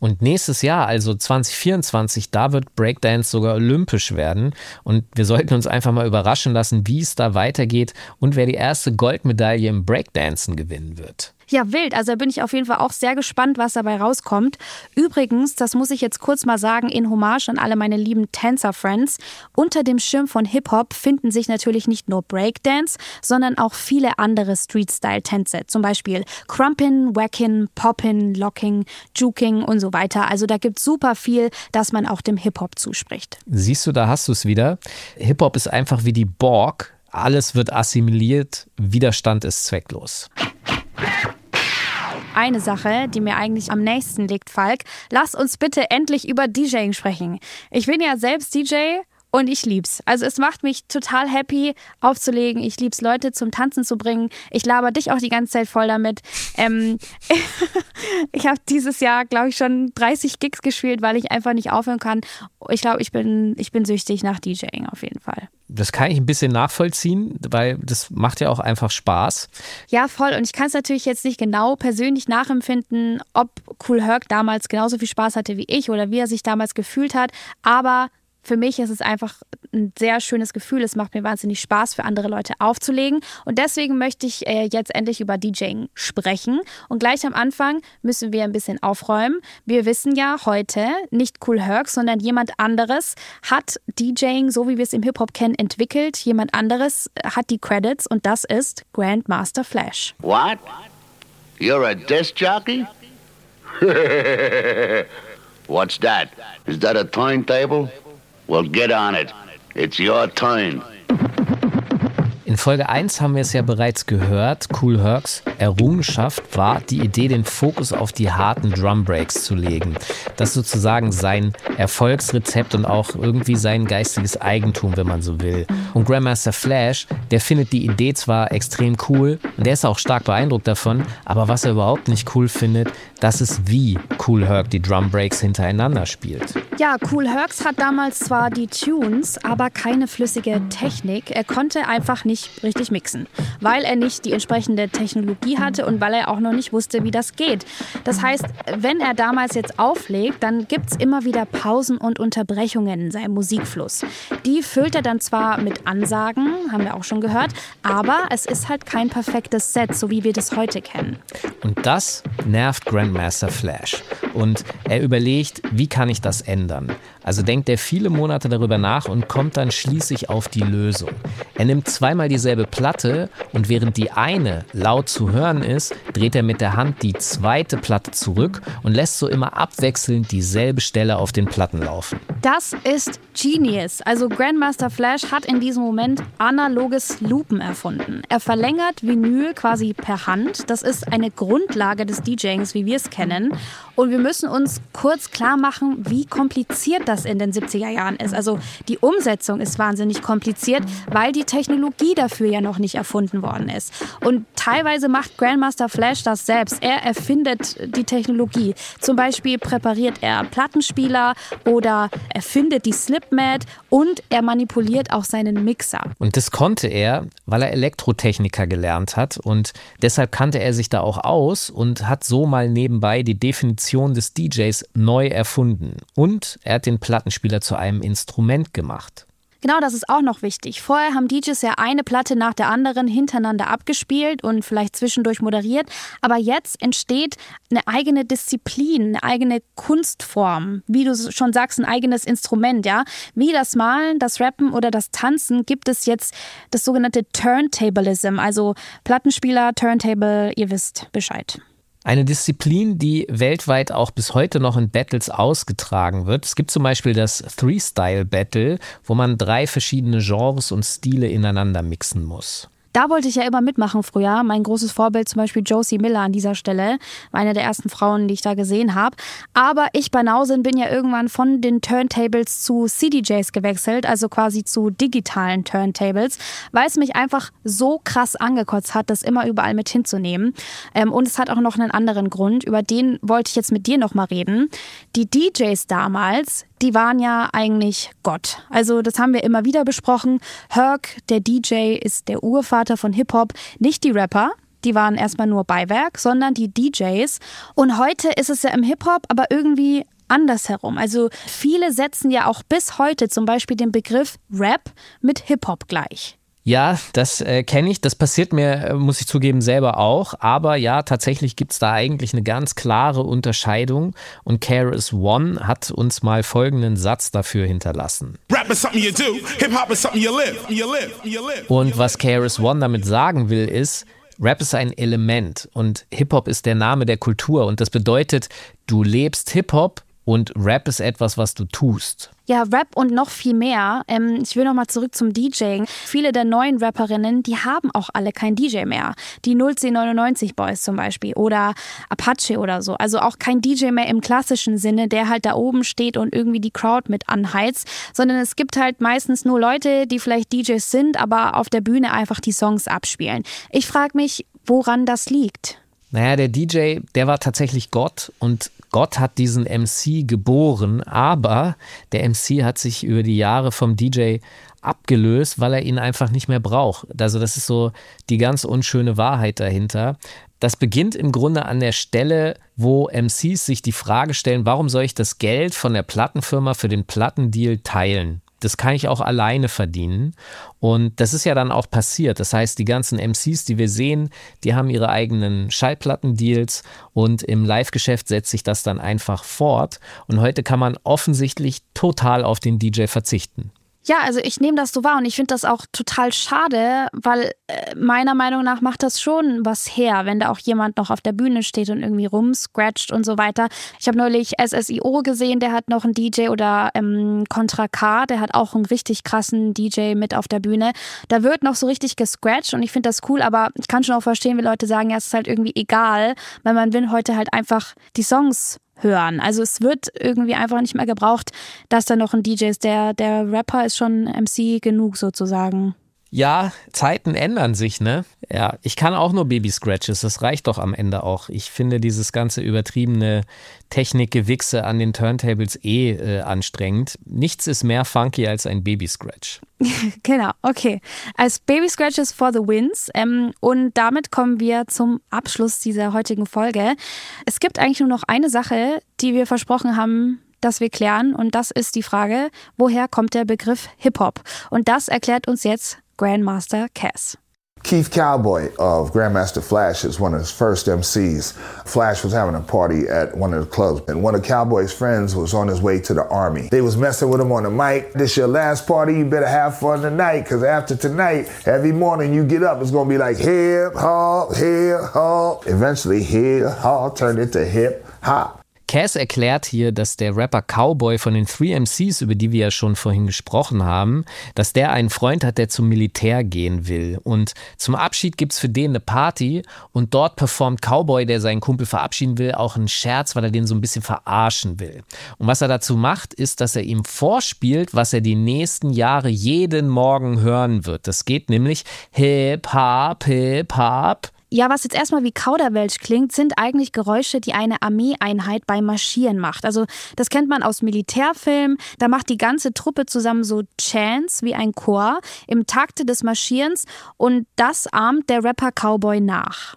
Und nächstes Jahr, also 2024, da wird Breakdance sogar olympisch werden. Und wir sollten uns einfach mal überraschen lassen, wie es da weitergeht und wer die erste Goldmedaille im Breakdancen gewinnen wird. Ja, wild. Also da bin ich auf jeden Fall auch sehr gespannt, was dabei rauskommt. Übrigens, das muss ich jetzt kurz mal sagen, in Hommage an alle meine lieben Tänzer-Friends. Unter dem Schirm von Hip-Hop finden sich natürlich nicht nur Breakdance, sondern auch viele andere Street-Style-Tänze. Zum Beispiel Crumpin, Wackin, Poppin, Locking, Juking und so weiter. Also da gibt es super viel, das man auch dem Hip-Hop zuspricht. Siehst du, da hast du es wieder. Hip-Hop ist einfach wie die Borg. Alles wird assimiliert, Widerstand ist zwecklos eine Sache, die mir eigentlich am nächsten liegt, Falk. Lass uns bitte endlich über DJing sprechen. Ich bin ja selbst DJ und ich lieb's. Also es macht mich total happy aufzulegen. Ich lieb's, Leute zum Tanzen zu bringen. Ich laber dich auch die ganze Zeit voll damit. Ähm, ich habe dieses Jahr, glaube ich, schon 30 Gigs gespielt, weil ich einfach nicht aufhören kann. Ich glaube, ich bin, ich bin süchtig nach DJing auf jeden Fall. Das kann ich ein bisschen nachvollziehen, weil das macht ja auch einfach Spaß. Ja, voll. Und ich kann es natürlich jetzt nicht genau persönlich nachempfinden, ob Cool Herc damals genauso viel Spaß hatte wie ich oder wie er sich damals gefühlt hat. Aber für mich ist es einfach ein sehr schönes Gefühl. Es macht mir wahnsinnig Spaß, für andere Leute aufzulegen. Und deswegen möchte ich äh, jetzt endlich über DJing sprechen. Und gleich am Anfang müssen wir ein bisschen aufräumen. Wir wissen ja heute, nicht Cool Herc, sondern jemand anderes hat DJing, so wie wir es im Hip-Hop kennen, entwickelt. Jemand anderes hat die Credits und das ist Grandmaster Flash. What? You're a disc jockey? What's that? Is that a turntable? Well, get on it. It's your turn. In Folge 1 haben wir es ja bereits gehört, Cool Hercs Errungenschaft war die Idee, den Fokus auf die harten Drum Breaks zu legen. Das ist sozusagen sein Erfolgsrezept und auch irgendwie sein geistiges Eigentum, wenn man so will. Und Grandmaster Flash, der findet die Idee zwar extrem cool und der ist auch stark beeindruckt davon, aber was er überhaupt nicht cool findet, das ist wie Cool Herc die Drum Breaks hintereinander spielt. Ja, Cool Hercs hat damals zwar die Tunes, aber keine flüssige Technik. Er konnte einfach nicht richtig mixen, weil er nicht die entsprechende Technologie hatte und weil er auch noch nicht wusste, wie das geht. Das heißt, wenn er damals jetzt auflegt, dann gibt es immer wieder Pausen und Unterbrechungen in seinem Musikfluss. Die füllt er dann zwar mit Ansagen, haben wir auch schon gehört, aber es ist halt kein perfektes Set, so wie wir das heute kennen. Und das nervt Grandmaster Flash. Und er überlegt, wie kann ich das ändern? Also denkt er viele Monate darüber nach und kommt dann schließlich auf die Lösung. Er nimmt zweimal dieselbe Platte und während die eine laut zu hören ist, dreht er mit der Hand die zweite Platte zurück und lässt so immer abwechselnd dieselbe Stelle auf den Platten laufen. Das ist Genius. Also Grandmaster Flash hat in diesem Moment analoges Loopen erfunden. Er verlängert Vinyl quasi per Hand. Das ist eine Grundlage des DJings, wie wir es kennen. Und wir müssen uns kurz klar machen, wie kompliziert das in den 70er Jahren ist. Also die Umsetzung ist wahnsinnig kompliziert, weil die Technologie dafür ja noch nicht erfunden worden ist. Und teilweise macht Grandmaster Flash das selbst. Er erfindet die Technologie. Zum Beispiel präpariert er Plattenspieler oder erfindet die Slipmat und er manipuliert auch seinen Mixer. Und das konnte er, weil er Elektrotechniker gelernt hat und deshalb kannte er sich da auch aus und hat so mal nebenbei die Definition des DJs neu erfunden. Und er hat den Plattenspieler zu einem Instrument gemacht. Genau, das ist auch noch wichtig. Vorher haben DJs ja eine Platte nach der anderen hintereinander abgespielt und vielleicht zwischendurch moderiert. Aber jetzt entsteht eine eigene Disziplin, eine eigene Kunstform. Wie du schon sagst, ein eigenes Instrument, ja. Wie das Malen, das Rappen oder das Tanzen gibt es jetzt das sogenannte Turntablism. Also Plattenspieler, Turntable, ihr wisst Bescheid. Eine Disziplin, die weltweit auch bis heute noch in Battles ausgetragen wird. Es gibt zum Beispiel das Three-Style-Battle, wo man drei verschiedene Genres und Stile ineinander mixen muss. Da wollte ich ja immer mitmachen früher. Mein großes Vorbild zum Beispiel Josie Miller an dieser Stelle, eine der ersten Frauen, die ich da gesehen habe. Aber ich Banausin bin ja irgendwann von den Turntables zu CDJs gewechselt, also quasi zu digitalen Turntables, weil es mich einfach so krass angekotzt hat, das immer überall mit hinzunehmen. Ähm, und es hat auch noch einen anderen Grund, über den wollte ich jetzt mit dir nochmal reden. Die DJs damals, die waren ja eigentlich Gott. Also das haben wir immer wieder besprochen. Herc, der DJ, ist der Urvater von Hip-Hop, nicht die Rapper. Die waren erstmal nur Beiwerk, sondern die DJs. Und heute ist es ja im Hip-Hop aber irgendwie andersherum. Also viele setzen ja auch bis heute zum Beispiel den Begriff Rap mit Hip-Hop gleich. Ja, das äh, kenne ich. Das passiert mir, äh, muss ich zugeben, selber auch. Aber ja, tatsächlich gibt es da eigentlich eine ganz klare Unterscheidung. Und KRS One hat uns mal folgenden Satz dafür hinterlassen. Und was KRS One damit sagen will, ist, Rap ist ein Element und Hip-Hop ist der Name der Kultur. Und das bedeutet, du lebst Hip-Hop und Rap ist etwas, was du tust. Ja, Rap und noch viel mehr. Ähm, ich will noch mal zurück zum DJing. Viele der neuen Rapperinnen, die haben auch alle kein DJ mehr. Die 01099 Boys zum Beispiel oder Apache oder so. Also auch kein DJ mehr im klassischen Sinne, der halt da oben steht und irgendwie die Crowd mit anheizt, sondern es gibt halt meistens nur Leute, die vielleicht DJs sind, aber auf der Bühne einfach die Songs abspielen. Ich frage mich, woran das liegt. Naja, der DJ, der war tatsächlich Gott und Gott hat diesen MC geboren, aber der MC hat sich über die Jahre vom DJ abgelöst, weil er ihn einfach nicht mehr braucht. Also das ist so die ganz unschöne Wahrheit dahinter. Das beginnt im Grunde an der Stelle, wo MCs sich die Frage stellen, warum soll ich das Geld von der Plattenfirma für den Plattendeal teilen? Das kann ich auch alleine verdienen. Und das ist ja dann auch passiert. Das heißt, die ganzen MCs, die wir sehen, die haben ihre eigenen Schallplattendeals und im Live-Geschäft setzt sich das dann einfach fort. Und heute kann man offensichtlich total auf den DJ verzichten. Ja, also ich nehme das so wahr und ich finde das auch total schade, weil äh, meiner Meinung nach macht das schon was her, wenn da auch jemand noch auf der Bühne steht und irgendwie rumscratcht und so weiter. Ich habe neulich SSIO gesehen, der hat noch einen DJ oder ähm, Contra K, der hat auch einen richtig krassen DJ mit auf der Bühne. Da wird noch so richtig gescratcht und ich finde das cool, aber ich kann schon auch verstehen, wie Leute sagen, ja, es ist halt irgendwie egal, weil man will heute halt einfach die Songs hören. Also es wird irgendwie einfach nicht mehr gebraucht, dass da noch ein DJ ist. Der, der Rapper ist schon MC genug sozusagen. Ja, Zeiten ändern sich, ne? Ja, ich kann auch nur Baby Scratches, das reicht doch am Ende auch. Ich finde dieses ganze übertriebene Technikgewichse an den Turntables eh äh, anstrengend. Nichts ist mehr funky als ein Baby Scratch. genau, okay. Als Baby Scratches for the Wins. Ähm, und damit kommen wir zum Abschluss dieser heutigen Folge. Es gibt eigentlich nur noch eine Sache, die wir versprochen haben, dass wir klären. Und das ist die Frage, woher kommt der Begriff Hip-Hop? Und das erklärt uns jetzt Grandmaster Cass. Keith Cowboy of Grandmaster Flash is one of his first MCs. Flash was having a party at one of the clubs, and one of Cowboy's friends was on his way to the army. They was messing with him on the mic. This your last party, you better have fun tonight, cause after tonight, every morning you get up, it's gonna be like hip hop, hip hop. Eventually, hip hop turned into hip hop. Cass erklärt hier, dass der Rapper Cowboy von den Three MCs, über die wir ja schon vorhin gesprochen haben, dass der einen Freund hat, der zum Militär gehen will. Und zum Abschied gibt es für den eine Party und dort performt Cowboy, der seinen Kumpel verabschieden will, auch einen Scherz, weil er den so ein bisschen verarschen will. Und was er dazu macht, ist, dass er ihm vorspielt, was er die nächsten Jahre jeden Morgen hören wird. Das geht nämlich Hip Hop, Hip Hop. Ja, was jetzt erstmal wie Kauderwelsch klingt, sind eigentlich Geräusche, die eine Armeeeinheit beim Marschieren macht. Also das kennt man aus Militärfilmen. Da macht die ganze Truppe zusammen so Chants wie ein Chor im Takte des Marschierens und das ahmt der Rapper Cowboy nach.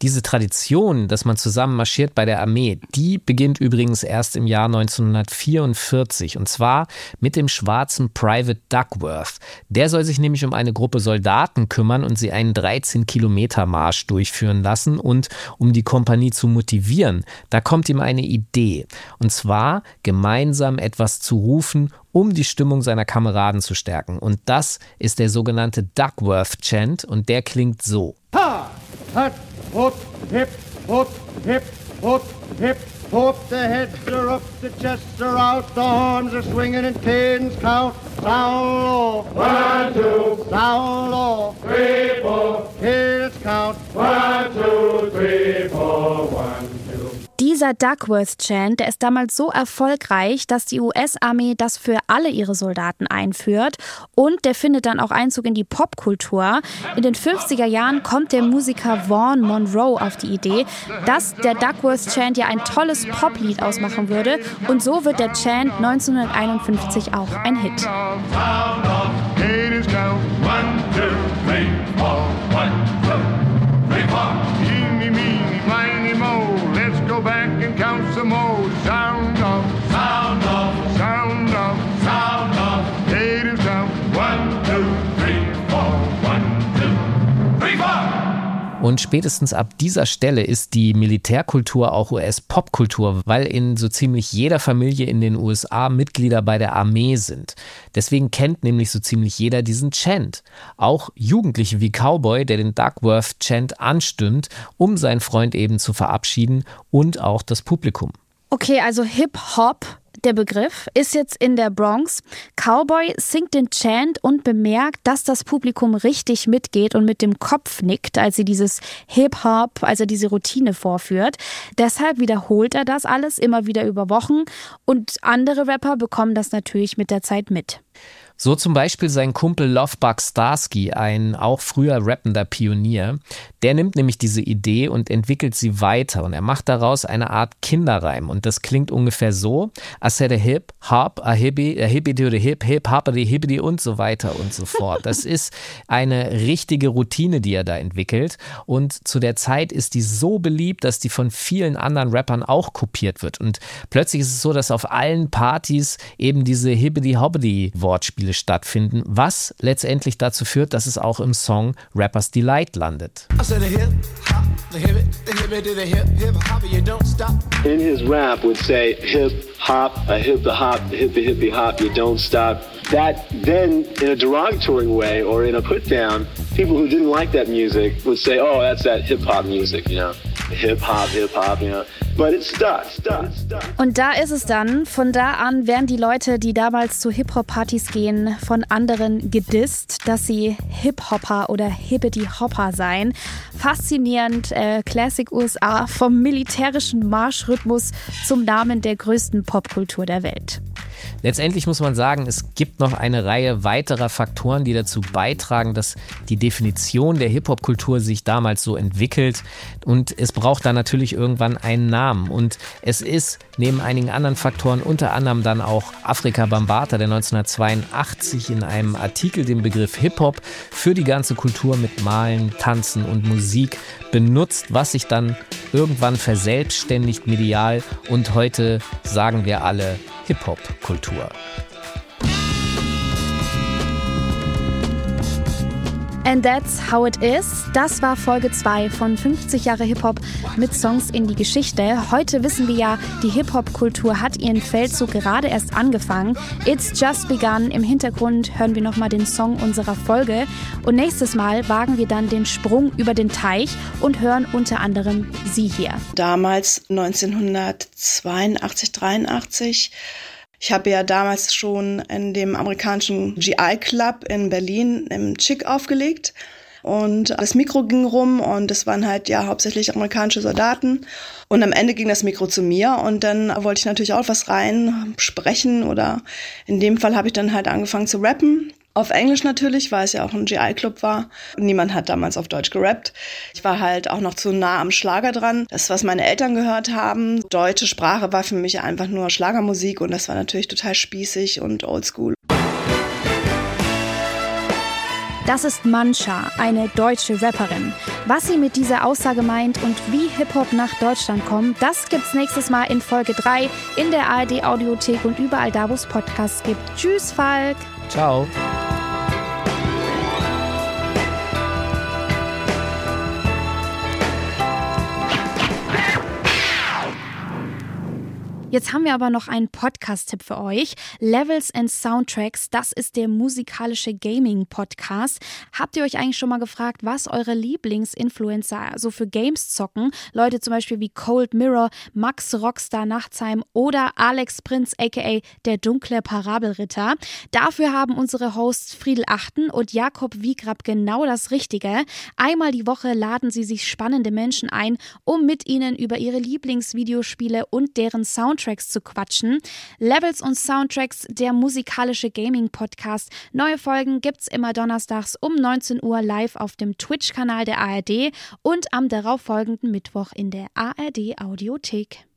Diese Tradition, dass man zusammen marschiert bei der Armee, die beginnt übrigens erst im Jahr 1944 und zwar mit dem schwarzen Private Duckworth. Der soll sich nämlich um eine Gruppe Soldaten kümmern und sie einen 13-Kilometer-Marsch durchführen lassen und um die Kompanie zu motivieren, da kommt ihm eine Idee und zwar gemeinsam etwas zu rufen, um die Stimmung seiner Kameraden zu stärken. Und das ist der sogenannte Duckworth Chant und der klingt so. Ha, hat, Put, hip, put, hip, put, hip, put. The heads are up, the chests are out, the horns are swinging and cadence count. Sound low. One, two. Sound low. Three, four. Cadence count. One, two, three, four. One, Dieser Duckworth-Chant, der ist damals so erfolgreich, dass die US-Armee das für alle ihre Soldaten einführt und der findet dann auch Einzug in die Popkultur. In den 50er Jahren kommt der Musiker Vaughn Monroe auf die Idee, dass der Duckworth-Chant ja ein tolles Poplied ausmachen würde und so wird der Chant 1951 auch ein Hit. One, two, three, four, one, go back and count some more. Und spätestens ab dieser Stelle ist die Militärkultur auch US-Popkultur, weil in so ziemlich jeder Familie in den USA Mitglieder bei der Armee sind. Deswegen kennt nämlich so ziemlich jeder diesen Chant. Auch Jugendliche wie Cowboy, der den Duckworth-Chant anstimmt, um seinen Freund eben zu verabschieden und auch das Publikum. Okay, also Hip-Hop der Begriff, ist jetzt in der Bronx. Cowboy singt den Chant und bemerkt, dass das Publikum richtig mitgeht und mit dem Kopf nickt, als sie dieses Hip-Hop, also diese Routine vorführt. Deshalb wiederholt er das alles immer wieder über Wochen und andere Rapper bekommen das natürlich mit der Zeit mit. So zum Beispiel sein Kumpel Lovebug Starsky, ein auch früher rappender Pionier. Der nimmt nämlich diese Idee und entwickelt sie weiter und er macht daraus eine Art Kinderreim und das klingt ungefähr so: I said a hip, hop, a hippie, a hippie to the hip, hip, hop, a und so weiter und so fort. Das ist eine richtige Routine, die er da entwickelt und zu der Zeit ist die so beliebt, dass die von vielen anderen Rappern auch kopiert wird und plötzlich ist es so, dass auf allen Partys eben diese hippity Beispiele stattfinden, was letztendlich dazu führt, dass es auch im Song Rappers Delight landet. In his rap would say hip hop, a hip hop, hippie hippie hop, you don't stop. That then, in a derogatory way or in a put down, people who didn't like that music would say, oh, that's that hip hop music, you know, hip hop, hip hop, you know. But it stuck, stuck, stuck. Und da ist es dann, von da an werden die Leute, die damals zu Hip-Hop-Partys gehen, von anderen gedisst, dass sie Hip-Hopper oder Hippity-Hopper seien. Faszinierend, äh, Classic USA, vom militärischen Marschrhythmus zum Namen der größten Popkultur der Welt. Letztendlich muss man sagen, es gibt noch eine Reihe weiterer Faktoren, die dazu beitragen, dass die Definition der Hip-Hop-Kultur sich damals so entwickelt. Und es braucht da natürlich irgendwann einen Namen. Und es ist neben einigen anderen Faktoren, unter anderem dann auch Afrika Bambata, der 1982 in einem Artikel den Begriff Hip-Hop für die ganze Kultur mit Malen, Tanzen und Musik benutzt, was sich dann irgendwann verselbstständigt medial und heute sagen wir alle Hip-Hop-Kultur. And that's how it is. Das war Folge 2 von 50 Jahre Hip-Hop mit Songs in die Geschichte. Heute wissen wir ja, die Hip-Hop-Kultur hat ihren Feldzug gerade erst angefangen. It's just begun. Im Hintergrund hören wir nochmal den Song unserer Folge. Und nächstes Mal wagen wir dann den Sprung über den Teich und hören unter anderem sie hier. Damals 1982, 83 ich habe ja damals schon in dem amerikanischen GI Club in Berlin im Chick aufgelegt. Und das Mikro ging rum und es waren halt ja hauptsächlich amerikanische Soldaten. Und am Ende ging das Mikro zu mir und dann wollte ich natürlich auch was rein sprechen oder in dem Fall habe ich dann halt angefangen zu rappen. Auf Englisch natürlich, weil es ja auch ein GI-Club war. Niemand hat damals auf Deutsch gerappt. Ich war halt auch noch zu nah am Schlager dran. Das, was meine Eltern gehört haben. Deutsche Sprache war für mich einfach nur Schlagermusik und das war natürlich total spießig und oldschool. Das ist Mancha, eine deutsche Rapperin. Was sie mit dieser Aussage meint und wie Hip-Hop nach Deutschland kommt, das gibt's nächstes Mal in Folge 3 in der ARD Audiothek und überall da, wo es Podcasts gibt. Tschüss, Falk. Ciao. Jetzt haben wir aber noch einen Podcast-Tipp für euch. Levels and Soundtracks, das ist der musikalische Gaming-Podcast. Habt ihr euch eigentlich schon mal gefragt, was eure Lieblingsinfluencer so für Games zocken? Leute zum Beispiel wie Cold Mirror, Max Rockstar Nachtsheim oder Alex Prinz aka der dunkle Parabelritter. Dafür haben unsere Hosts Friedel Achten und Jakob Wiegrab genau das Richtige. Einmal die Woche laden sie sich spannende Menschen ein, um mit ihnen über ihre Lieblingsvideospiele und deren Soundtracks Soundtracks zu quatschen. Levels und Soundtracks, der musikalische Gaming-Podcast. Neue Folgen gibt's immer donnerstags um 19 Uhr live auf dem Twitch-Kanal der ARD und am darauffolgenden Mittwoch in der ARD Audiothek.